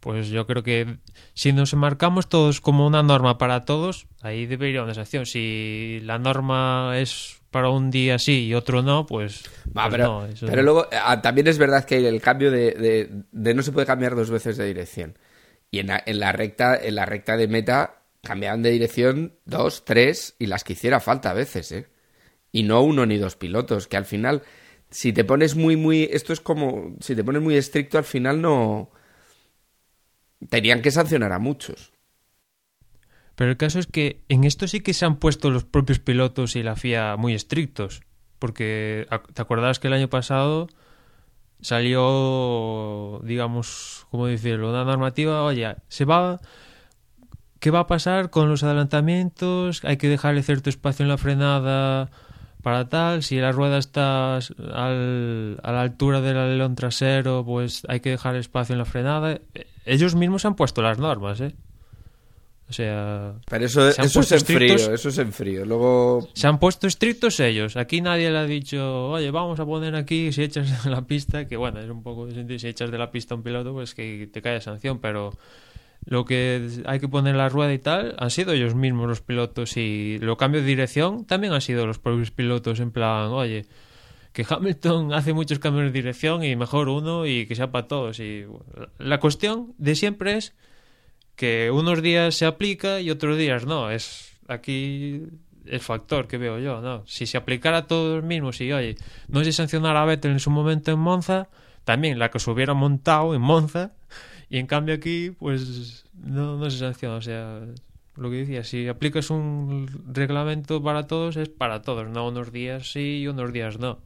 pues yo creo que si nos marcamos todos como una norma para todos, ahí debería una sanción. Si la norma es para un día sí y otro no, pues, pues pero, pero luego ah, también es verdad que el cambio de, de, no se puede cambiar dos veces de dirección. Y en la, en la recta, en la recta de meta cambiaban de dirección dos, tres y las que hiciera falta a veces, ¿eh? Y no uno ni dos pilotos, que al final, si te pones muy, muy, esto es como, si te pones muy estricto, al final no... Tenían que sancionar a muchos. Pero el caso es que en esto sí que se han puesto los propios pilotos y la FIA muy estrictos. Porque te acordás que el año pasado salió, digamos, ¿cómo decirlo? Una normativa, oye, se va... ¿Qué va a pasar con los adelantamientos? Hay que dejarle cierto espacio en la frenada para tal, si la rueda está al, a la altura del alerón trasero, pues hay que dejar espacio en la frenada. Ellos mismos han puesto las normas, ¿eh? O sea... Pero eso, eso es en frío, eso es en frío. Luego... Se han puesto estrictos ellos. Aquí nadie le ha dicho, oye, vamos a poner aquí, si echas de la pista, que bueno, es un poco... Si echas de la pista a un piloto, pues que te cae sanción, pero lo que hay que poner la rueda y tal han sido ellos mismos los pilotos y lo cambio de dirección también han sido los propios pilotos en plan, oye, que Hamilton hace muchos cambios de dirección y mejor uno y que sea para todos. Y la cuestión de siempre es que unos días se aplica y otros días no. Es aquí el factor que veo yo, ¿no? Si se aplicara a todos mismos y, oye, no se sancionara a Vettel en su momento en Monza, también la que se hubiera montado en Monza y en cambio aquí, pues no, se sanciona. O sea, lo que decía, si aplicas un reglamento para todos, es para todos, no unos días sí y unos días no.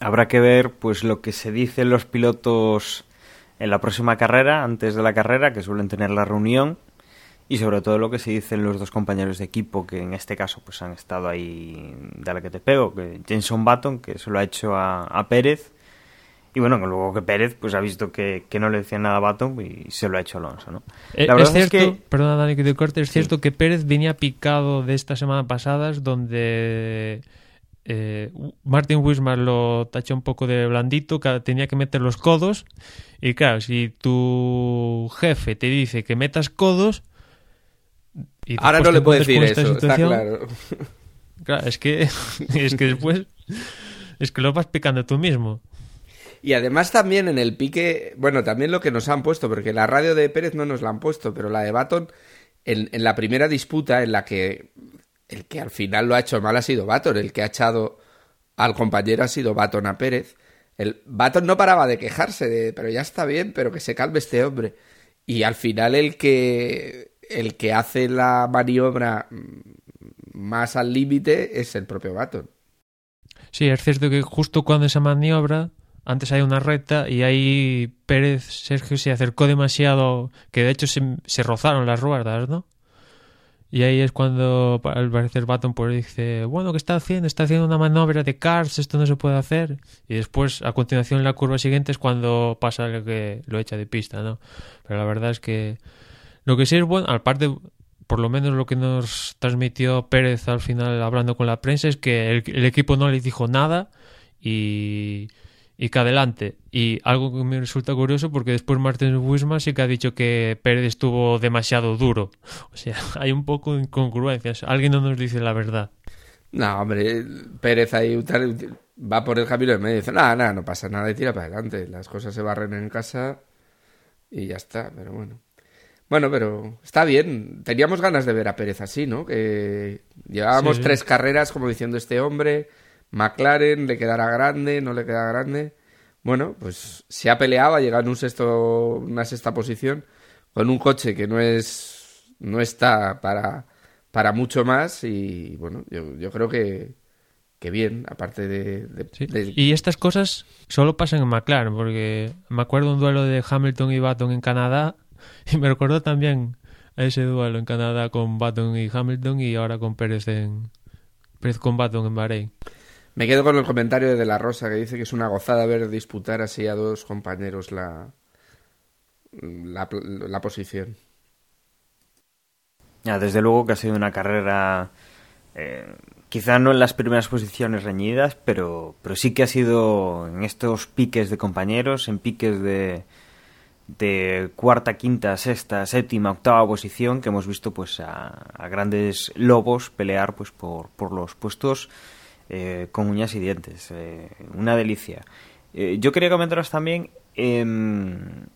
Habrá que ver pues lo que se dicen los pilotos en la próxima carrera, antes de la carrera, que suelen tener la reunión, y sobre todo lo que se dicen los dos compañeros de equipo que en este caso pues han estado ahí de la que te pego, que Jenson Button que se lo ha hecho a, Pérez y bueno, luego que Pérez pues ha visto que, no le decía nada a Button y se lo ha hecho Alonso, ¿no? Eh, es, cierto, perdona Dani que te corte, es cierto que Pérez venía picado de esta semana pasadas donde eh, Martin Wismar lo tachó un poco de blandito, que tenía que meter los codos y claro, si tu jefe te dice que metas codos Ahora no le puedo decir eso, está claro. Claro, es que, es que después es que lo vas picando tú mismo. Y además también en el pique, bueno, también lo que nos han puesto, porque la radio de Pérez no nos la han puesto, pero la de Baton, en, en la primera disputa en la que el que al final lo ha hecho mal ha sido Baton, el que ha echado al compañero ha sido Baton a Pérez. El Baton no paraba de quejarse de, pero ya está bien, pero que se calme este hombre. Y al final el que el que hace la maniobra más al límite es el propio Baton. Sí, es cierto que justo cuando esa maniobra, antes hay una recta y ahí Pérez Sergio se acercó demasiado, que de hecho se, se rozaron las ruedas, ¿no? Y ahí es cuando al parecer Baton pues dice, bueno, ¿qué está haciendo? Está haciendo una maniobra de cars, esto no se puede hacer. Y después, a continuación, en la curva siguiente es cuando pasa lo que lo echa de pista, ¿no? Pero la verdad es que lo que sí es bueno, aparte, por lo menos lo que nos transmitió Pérez al final hablando con la prensa es que el, equipo no le dijo nada y, y que adelante. Y algo que me resulta curioso porque después Martín Wisman sí que ha dicho que Pérez estuvo demasiado duro. O sea, hay un poco de incongruencias. Alguien no nos dice la verdad. No, hombre, Pérez ahí va por el camino de medio y dice, nada, nada, no pasa nada y tira para adelante. Las cosas se barren en casa y ya está, pero bueno. Bueno, pero está bien. Teníamos ganas de ver a Pérez así, ¿no? Que llevábamos tres carreras como diciendo este hombre, McLaren, le quedará grande, no le queda grande. Bueno, pues se ha peleado, ha llegado en un sexto, una sexta posición con un coche que no es, no está para, para mucho más y bueno, yo, yo creo que, que bien, aparte de, de, Y estas cosas solo pasan en McLaren, porque me acuerdo un duelo de Hamilton y Baton en Canadá Y me recordó también a ese duelo en Canadá con Baton y Hamilton y ahora con Pérez en Pérez con Baton en Bahrein. Me quedo con el comentario de La Rosa que dice que es una gozada ver disputar así a dos compañeros la, la, posición. Ya, desde luego que ha sido una carrera, eh, quizá no en las primeras posiciones reñidas, pero, pero sí que ha sido en estos piques de compañeros, en piques de, de cuarta, quinta, sexta, séptima, octava posición que hemos visto pues a, grandes lobos pelear pues por, por los puestos eh, con uñas y dientes. Eh, una delicia. Eh, yo quería comentaros también, em,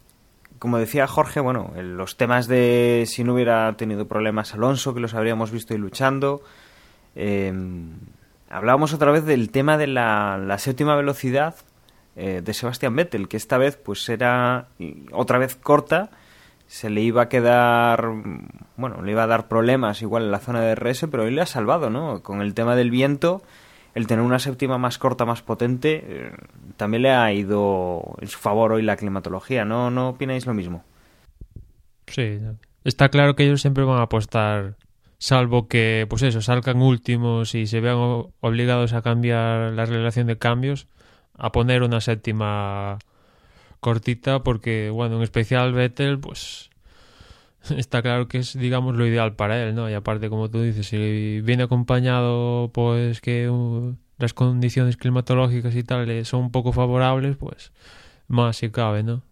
como decía Jorge, bueno, los temas de si no hubiera tenido problemas Alonso, que los habríamos visto y luchando. Em, hablábamos otra vez del tema de la, séptima velocidad eh, de Sebastián Vettel, que esta vez pues era otra vez corta, se le iba a quedar, bueno, le iba a dar problemas igual en la zona de RS, pero él le ha salvado, ¿no? Con el tema del viento, el tener una séptima más corta, más potente, eh, también le ha ido en su favor hoy la climatología, ¿no? ¿No opináis lo mismo? Sí, está claro que ellos siempre van a apostar salvo que, pues eso, salgan últimos y se vean obligados a cambiar la relación de cambios, a poner una séptima cortita porque, bueno, en especial Vettel, pues está claro que es, digamos, lo ideal para él, ¿no? Y aparte, como tú dices, si viene acompañado, pues que uh, las condiciones climatológicas y tal son un poco favorables, pues más si cabe, ¿no?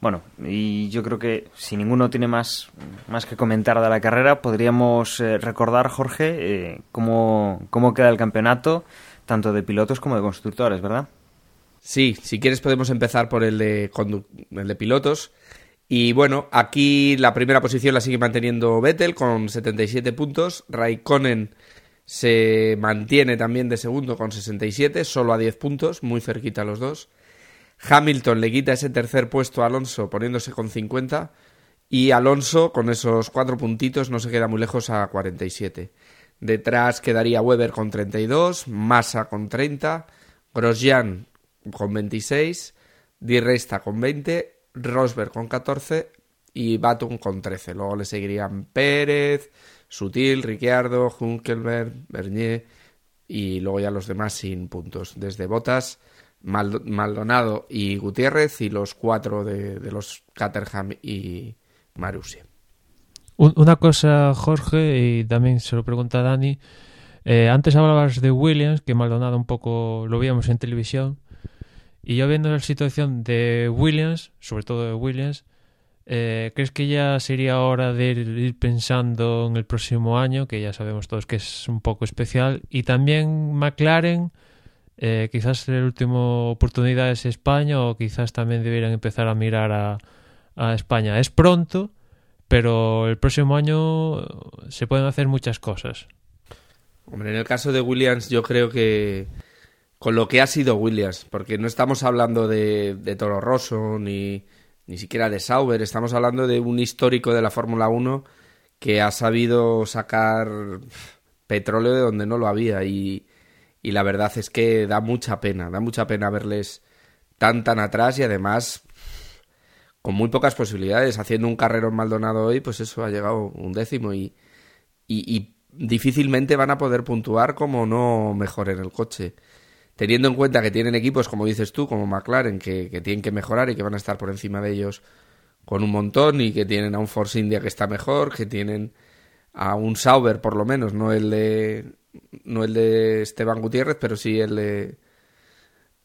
Bueno, y yo creo que si ninguno tiene más, más que comentar de la carrera, podríamos eh, recordar, Jorge, eh, cómo, cómo queda el campeonato, tanto de pilotos como de constructores, ¿verdad? Sí, si quieres podemos empezar por el de, el de pilotos. Y bueno, aquí la primera posición la sigue manteniendo Vettel con 77 puntos. Raikkonen se mantiene también de segundo con 67, solo a 10 puntos, muy cerquita los dos. Hamilton le quita ese tercer puesto a Alonso poniéndose con 50 y Alonso con esos cuatro puntitos no se queda muy lejos a 47. Detrás quedaría Weber con 32, Massa con 30, Grosjean con 26, Di Resta con 20, Rosberg con 14 y Baton con 13. Luego le seguirían Pérez, Sutil, Ricciardo, Hunkelberg, Bernier y luego ya los demás sin puntos. Desde Botas, Maldonado y Gutiérrez y los cuatro de, los Caterham y Marussia. Una cosa, Jorge, y también se lo pregunta Dani. Eh, antes hablabas de Williams, que Maldonado un poco lo veíamos en televisión. Y yo viendo la situación de Williams, sobre todo de Williams, eh, ¿crees que ya sería hora de ir pensando en el próximo año, que ya sabemos todos que es un poco especial? Y también McLaren, eh, quizás la última oportunidad es España o quizás también debieran empezar a mirar a España. Es pronto, pero el próximo año se pueden hacer muchas cosas. Hombre, en el caso de Williams yo creo que con lo que ha sido Williams, porque no estamos hablando de, Toro Rosso ni, ni siquiera de Sauber, estamos hablando de un histórico de la Fórmula 1 que ha sabido sacar petróleo de donde no lo había y, y la verdad es que da mucha pena, da mucha pena verles tan tan atrás y además con muy pocas posibilidades. Haciendo un carrero en Maldonado hoy, pues eso ha llegado un décimo y, y, difícilmente van a poder puntuar como no mejoren el coche. Teniendo en cuenta que tienen equipos, como dices tú, como McLaren, que, tienen que mejorar y que van a estar por encima de ellos con un montón y que tienen a un Force India que está mejor, que tienen a un Sauber por lo menos, no el de no el de Esteban Gutiérrez, pero sí el de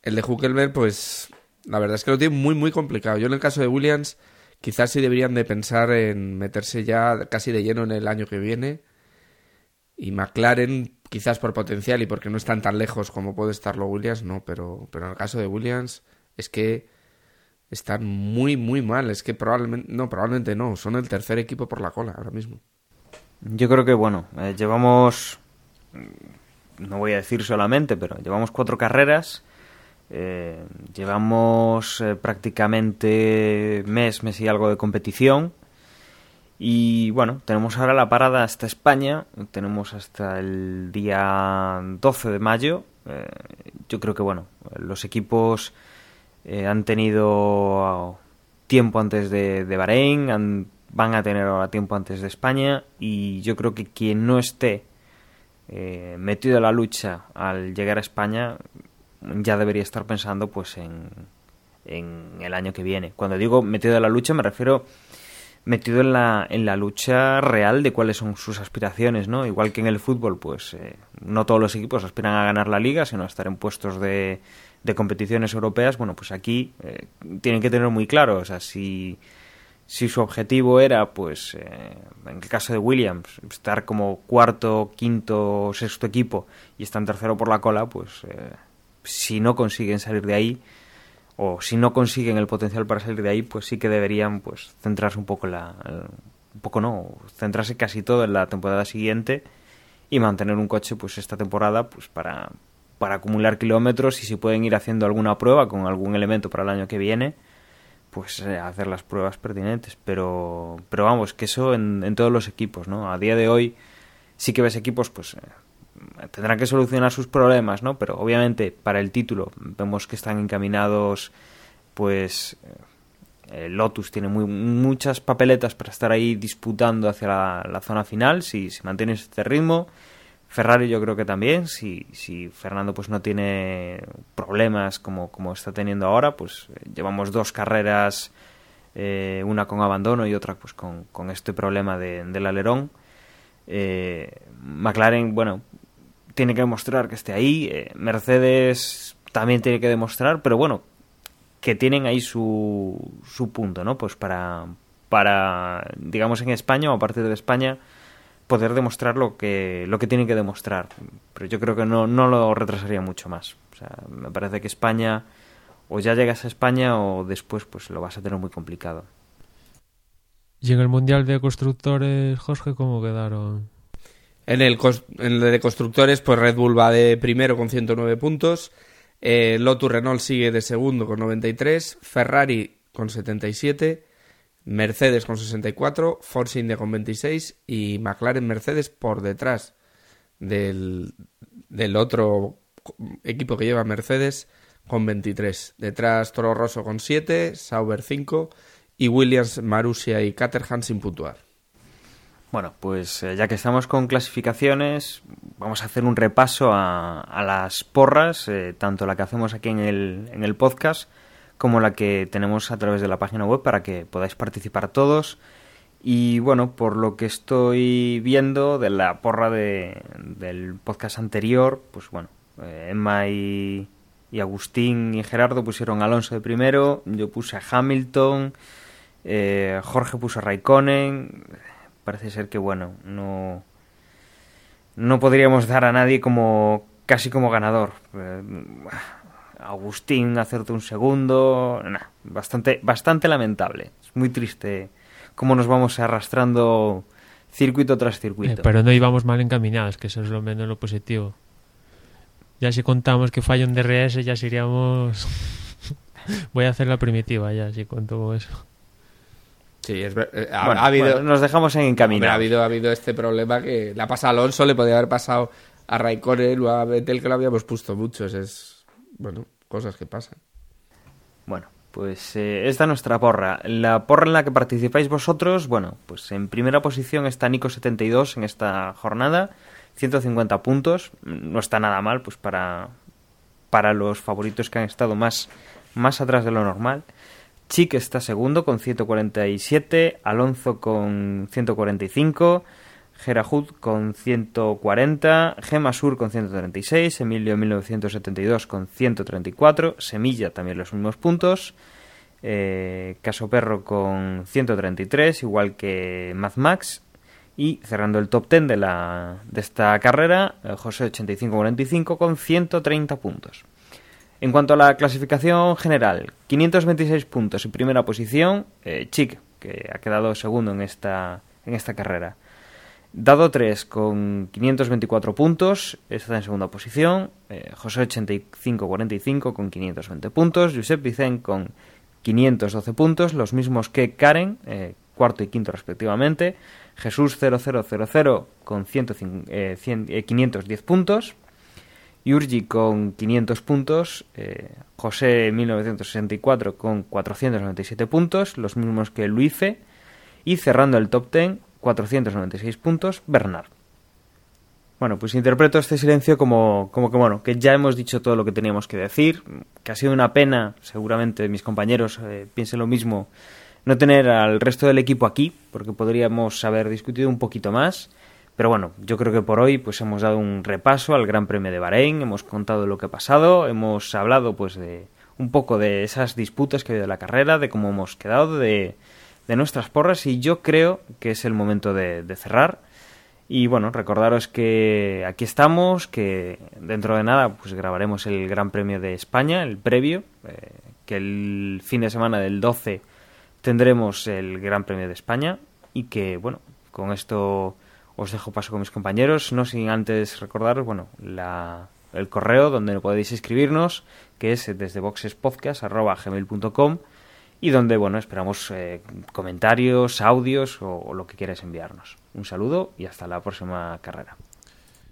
el de Huckelberg, pues la verdad es que lo tiene muy, muy complicado. Yo en el caso de Williams, quizás sí deberían de pensar en meterse ya casi de lleno en el año que viene. Y McLaren, quizás por potencial y porque no están tan lejos como puede estarlo Williams, no, pero, pero en el caso de Williams es que están muy, muy mal. Es que probablemente, no, probablemente no, son el tercer equipo por la cola ahora mismo. Yo creo que, bueno, eh, llevamos, no voy a decir solamente, pero llevamos cuatro carreras eh, llevamos eh, prácticamente mes, mes y algo de competición. Y bueno, tenemos ahora la parada hasta España. Tenemos hasta el día 12 de mayo. Eh, yo creo que bueno, los equipos han tenido tiempo antes de, de Bahrein, van a tener ahora tiempo antes de España. Y yo creo que quien no esté metido en la lucha al llegar a España ya debería estar pensando pues en, en el año que viene. Cuando digo metido en la lucha me refiero metido en la, en la lucha real de cuáles son sus aspiraciones, ¿no? Igual que en el fútbol, pues eh, no todos los equipos aspiran a ganar la liga, sino a estar en puestos de, de competiciones europeas. Bueno, pues aquí eh, tienen que tener muy claro, o sea, si, su objetivo era, pues, eh, en el caso de Williams, estar como cuarto, quinto, sexto equipo y estar en tercero por la cola, pues si no consiguen salir de ahí o si no consiguen el potencial para salir de ahí, pues sí que deberían pues centrarse un poco la un poco no, centrarse casi todo en la temporada siguiente y mantener un coche pues esta temporada pues para para acumular kilómetros y si pueden ir haciendo alguna prueba con algún elemento para el año que viene, pues eh, hacer las pruebas pertinentes, pero pero vamos, que eso en, en todos los equipos, ¿no? A día de hoy sí que ves equipos pues eh, tendrán que solucionar sus problemas, ¿no? Pero obviamente para el título vemos que están encaminados, pues eh, Lotus tiene muy, muchas papeletas para estar ahí disputando hacia la, zona final, si, si mantiene este ritmo. Ferrari yo creo que también, si, si Fernando pues no tiene problemas como, como está teniendo ahora, pues eh, llevamos dos carreras, eh, una con abandono y otra pues con, con este problema de, del alerón. McLaren, bueno, tiene que demostrar que esté ahí. Eh, Mercedes también tiene que demostrar, pero bueno, que tienen ahí su, su punto, ¿no? Pues para, para, digamos, en España o a partir de España, poder demostrar lo que, lo que tienen que demostrar. Pero yo creo que no, no lo retrasaría mucho más. O sea, me parece que España, o ya llegas a España o después pues lo vas a tener muy complicado. ¿Y en el Mundial de Constructores, Jorge, cómo quedaron? En el, en de constructores, pues Red Bull va de primero con 109 puntos, eh, Lotus Renault sigue de segundo con 93, Ferrari con 77, Mercedes con 64, Force India con 26 y McLaren Mercedes por detrás del, del otro equipo que lleva Mercedes con 23. Detrás Toro Rosso con 7, Sauber 5 y Williams, Marussia y Caterham sin puntuar. Bueno, pues eh, ya que estamos con clasificaciones, vamos a hacer un repaso a, las porras, eh, tanto la que hacemos aquí en el, en el podcast como la que tenemos a través de la página web para que podáis participar todos. Y bueno, por lo que estoy viendo de la porra de, del podcast anterior, pues bueno, eh, Emma y, y, Agustín y Gerardo pusieron Alonso de primero, yo puse a Hamilton, Jorge puso a Raikkonen, parece ser que, bueno, no, no podríamos dar a nadie como casi como ganador. Eh, Agustín hacerte un segundo, bastante, bastante lamentable. Es muy triste cómo nos vamos arrastrando circuito tras circuito. Eh, pero no íbamos mal encaminados, que eso es lo menos lo positivo. Ya si contamos que falla un DRS, ya seríamos... Voy a hacer la primitiva ya, si cuento eso. Sí, es eh, ha, habido, nos dejamos en camino. Ha habido, ha habido este problema que la pasa a Alonso, le podía haber pasado a Raikkonen o a Vettel, que lo habíamos puesto muchos. Es, bueno, cosas que pasan. Bueno, pues eh, esta es nuestra porra. La porra en la que participáis vosotros, bueno, pues en primera posición está Nico72 en esta jornada, 150 puntos. No está nada mal, pues para, para los favoritos que han estado más, más atrás de lo normal. Chic está segundo con 147, Alonso con 145, Gerahud con 140, Gema Sur con 136, Emilio 1972 con 134, Semilla también los mismos puntos, eh, Caso Perro con 133, igual que Mad Max, y cerrando el top 10 de, la, de esta carrera, eh, José 8545 con 130 puntos. En cuanto a la clasificación general, 526 puntos en primera posición, eh, Chic, que ha quedado segundo en esta, en esta carrera. Dado 3 con 524 puntos, está en segunda posición. Eh, José 8545 con 520 puntos. Josep Vicen con 512 puntos, los mismos que Karen, eh, cuarto y quinto respectivamente. Jesús 0000 con 510 puntos. Yurgi con 500 puntos, eh, José 1964 con 497 puntos, los mismos que Luife, y cerrando el top 10, 496 puntos, Bernard. Bueno, pues interpreto este silencio como, como que bueno, que ya hemos dicho todo lo que teníamos que decir, que ha sido una pena, seguramente mis compañeros eh, piensen lo mismo, no tener al resto del equipo aquí, porque podríamos haber discutido un poquito más pero bueno, yo creo que por hoy pues hemos dado un repaso al Gran Premio de Bahrein, hemos contado lo que ha pasado, hemos hablado pues de un poco de esas disputas que ha habido en la carrera, de cómo hemos quedado, de, de nuestras porras y yo creo que es el momento de, cerrar. Y bueno, recordaros que aquí estamos, que dentro de nada pues grabaremos el Gran Premio de España, el previo, eh, que el fin de semana del 12 tendremos el Gran Premio de España y que bueno, con esto os dejo paso con mis compañeros, no sin antes recordaros, bueno, la, el correo donde podéis escribirnos, que es desde boxespodcast.gmail.com y donde, bueno, esperamos eh, comentarios, audios o, lo que quieras enviarnos. Un saludo y hasta la próxima carrera.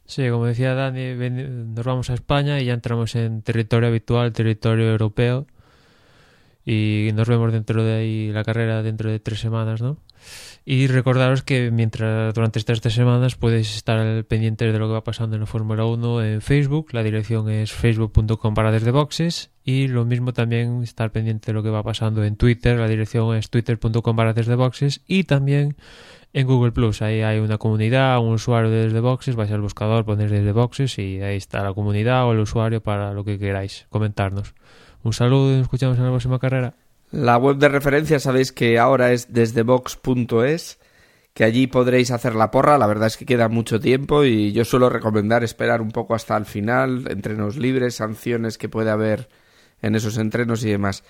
Sí, como decía Dani, nos vamos a España y ya entramos en territorio habitual, territorio europeo y nos vemos dentro de ahí la carrera dentro de tres semanas, ¿no? Y recordaros que mientras durante estas tres semanas podéis estar pendientes de lo que va pasando en la Fórmula 1 en Facebook. La dirección es facebook.com para desde boxes. Y lo mismo también estar pendiente de lo que va pasando en Twitter. La dirección es twitter.com para desde boxes. Y también en Google Plus. Ahí hay una comunidad, un usuario de desde boxes. Vais al buscador, ponéis desde boxes y ahí está la comunidad o el usuario para lo que queráis comentarnos. Un saludo y nos escuchamos en la próxima carrera. La web de referencia sabéis que ahora es desde box.es, que allí podréis hacer la porra. La verdad es que queda mucho tiempo y yo suelo recomendar esperar un poco hasta el final, entrenos libres, sanciones que puede haber en esos entrenos y demás.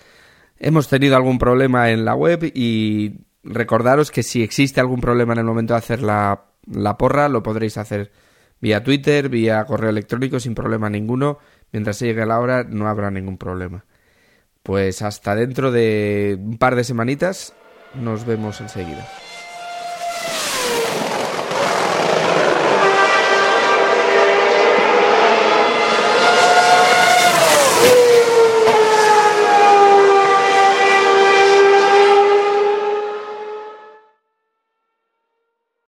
Hemos tenido algún problema en la web y recordaros que si existe algún problema en el momento de hacer la, la porra, lo podréis hacer vía Twitter, vía correo electrónico sin problema ninguno. Mientras se llegue la hora no habrá ningún problema. Pues hasta dentro de un par de semanitas nos vemos enseguida.